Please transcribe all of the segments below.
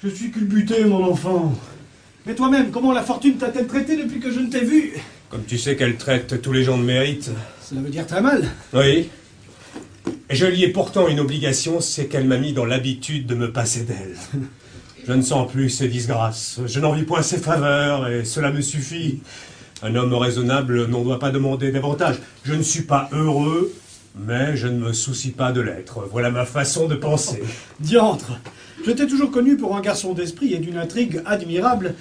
Je suis culbuté, mon enfant. Mais toi-même, comment la fortune t'a-t-elle traité depuis que je ne t'ai vu Comme tu sais qu'elle traite tous les gens de mérite. Cela veut dire très mal. Oui. Et je lui ai pourtant une obligation, c'est qu'elle m'a mis dans l'habitude de me passer d'elle. Je ne sens plus ses disgrâces, je n'envie point ses faveurs, et cela me suffit. Un homme raisonnable n'en doit pas demander davantage. Je ne suis pas heureux, mais je ne me soucie pas de l'être. Voilà ma façon de penser. Diantre Je t'ai toujours connu pour un garçon d'esprit et d'une intrigue admirable,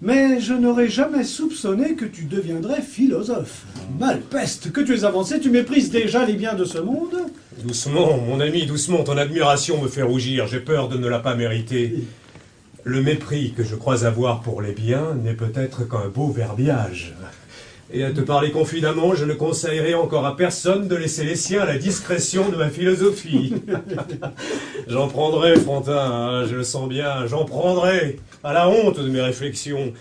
mais je n'aurais jamais soupçonné que tu deviendrais philosophe. Malpeste, que tu es avancé, tu méprises déjà les biens de ce monde Doucement, mon ami, doucement, ton admiration me fait rougir, j'ai peur de ne la pas mériter. Le mépris que je crois avoir pour les biens n'est peut-être qu'un beau verbiage. Et à te parler confidemment, je ne conseillerais encore à personne de laisser les siens à la discrétion de ma philosophie. j'en prendrai, Frontin, hein, je le sens bien, j'en prendrai, à la honte de mes réflexions.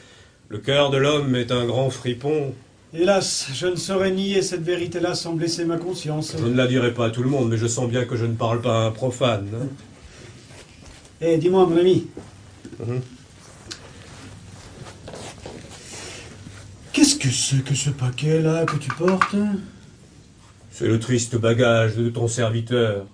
Le cœur de l'homme est un grand fripon. Hélas, je ne saurais nier cette vérité-là sans blesser ma conscience. Je ne la dirai pas à tout le monde, mais je sens bien que je ne parle pas à un profane. hein. Eh, dis-moi, mon ami. Mhm. Qu'est-ce que c'est que ce paquet-là que tu portes? C'est le triste bagage de ton serviteur.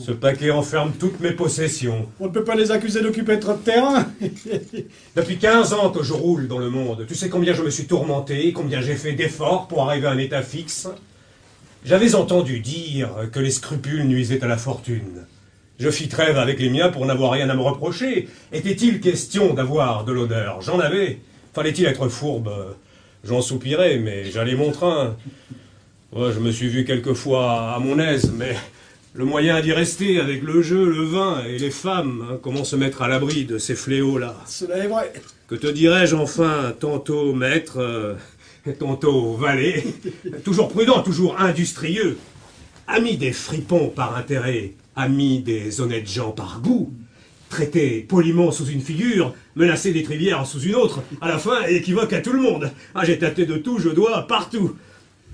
Ce paquet enferme toutes mes possessions. On ne peut pas les accuser d'occuper trop de terrain. Depuis 15 ans que je roule dans le monde, tu sais combien je me suis tourmenté, combien j'ai fait d'efforts pour arriver à un état fixe? J'avais entendu dire que les scrupules nuisaient à la fortune. Je fis trêve avec les miens pour n'avoir rien à me reprocher. Était-il question d'avoir de l'honneur? J'en avais. Fallait-il être fourbe? J'en soupirais, mais j'allais mon train. Ouais, je me suis vu quelquefois à mon aise, mais le moyen d'y rester avec le jeu, le vin et les femmes, hein, comment se mettre à l'abri de ces fléaux-là? Cela est vrai. que te dirais-je enfin, tantôt maître, euh, tantôt valet, toujours prudent, toujours industrieux, ami des fripons par intérêt, ami des honnêtes gens par goût, traité poliment sous une figure, menacé des trivières sous une autre, à la fin équivoque à tout le monde. Ah, j'ai tâté de tout, je dois partout.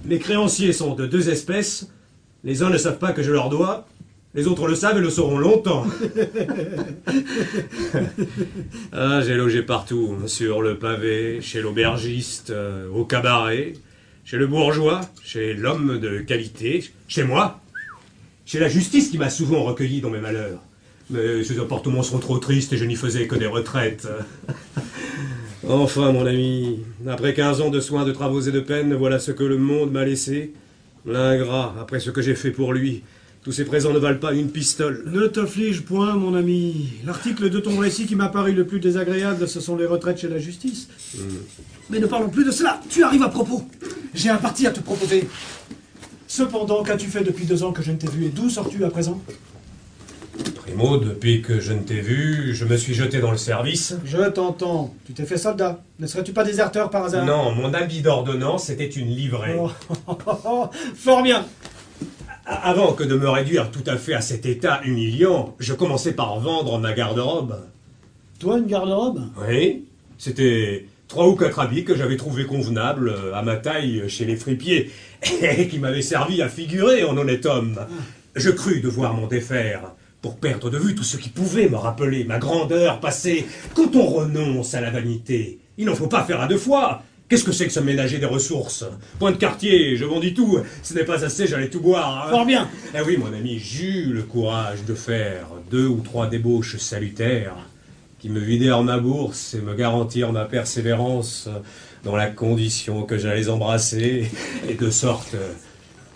Mes créanciers sont de deux espèces, les uns ne savent pas que je leur dois, les autres le savent et le sauront longtemps. Ah, j'ai logé partout, sur le pavé, chez l'aubergiste, euh, au cabaret, chez le bourgeois, chez l'homme de qualité, chez moi, chez la justice qui m'a souvent recueilli dans mes malheurs. Mais ces appartements sont trop tristes et je n'y faisais que des retraites. enfin, mon ami, après 15 ans de soins, de travaux et de peines, voilà ce que le monde m'a laissé. L'ingrat, après ce que j'ai fait pour lui. Tous ces présents ne valent pas une pistole. Ne t'afflige point, mon ami. L'article de ton récit qui m'a paru le plus désagréable, ce sont les retraites chez la justice. Mais ne parlons plus de cela. Tu arrives à propos. J'ai un parti à te proposer. Cependant, qu'as-tu fait depuis deux ans que je ne t'ai vu et d'où sors-tu à présent? Depuis que je ne t'ai vu, je me suis jeté dans le service. Je t'entends. Tu t'es fait soldat. Ne serais-tu pas déserteur par hasard? Non, mon habit d'ordonnance était une livrée. Oh, Fort bien. Avant que de me réduire tout à fait à cet état humiliant, je commençais par vendre ma garde-robe. Toi, une garde-robe? Oui, c'était trois ou quatre habits que j'avais trouvés convenables euh, à ma taille chez les fripiers et qui m'avaient servi à figurer en honnête homme. Je crus devoir m'en défaire pour perdre de vue tout ce qui pouvait me rappeler ma grandeur passée. Quand on renonce à la vanité, il n'en faut pas faire à deux fois. Qu'est-ce que c'est que se ménager des ressources? Point de quartier, je vendis tout. Ce n'est pas assez, j'allais tout boire. hein. Fort bien. Eh oui, mon ami, j'eus le courage de faire deux ou trois débauches salutaires qui me vidèrent ma bourse et me garantirent ma persévérance dans la condition que j'allais embrasser, et de sorte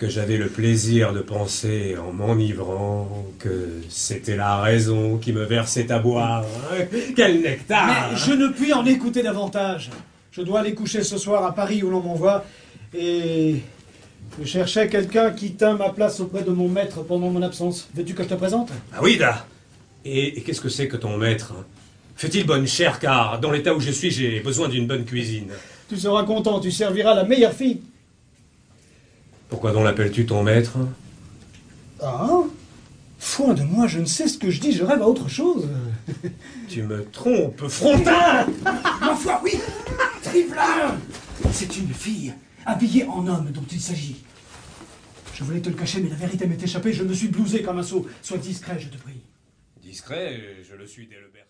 que j'avais le plaisir de penser en m'enivrant que c'était la raison qui me versait à boire. Quel nectar Mais je ne puis en écouter davantage. Je dois aller coucher ce soir à Paris où l'on m'envoie. Et je cherchais quelqu'un qui tint ma place auprès de mon maître pendant mon absence. Veux-tu que je te présente? Ah oui, da Et, et qu'est-ce que c'est que ton maître? Fait-il bonne chère car dans l'état où je suis, j'ai besoin d'une bonne cuisine? Tu seras content, tu serviras la meilleure fille. Pourquoi donc l'appelles-tu ton maître? Ah Foin de moi, je ne sais ce que je dis, je rêve à autre chose. Tu me trompes, Frontin Ma foi, oui Trivelin C'est une fille, habillée en homme dont il s'agit. Je voulais te le cacher, mais la vérité m'est échappée, je me suis blousé comme un sot. Sois discret, je te prie. Discret, je le suis dès le berceau.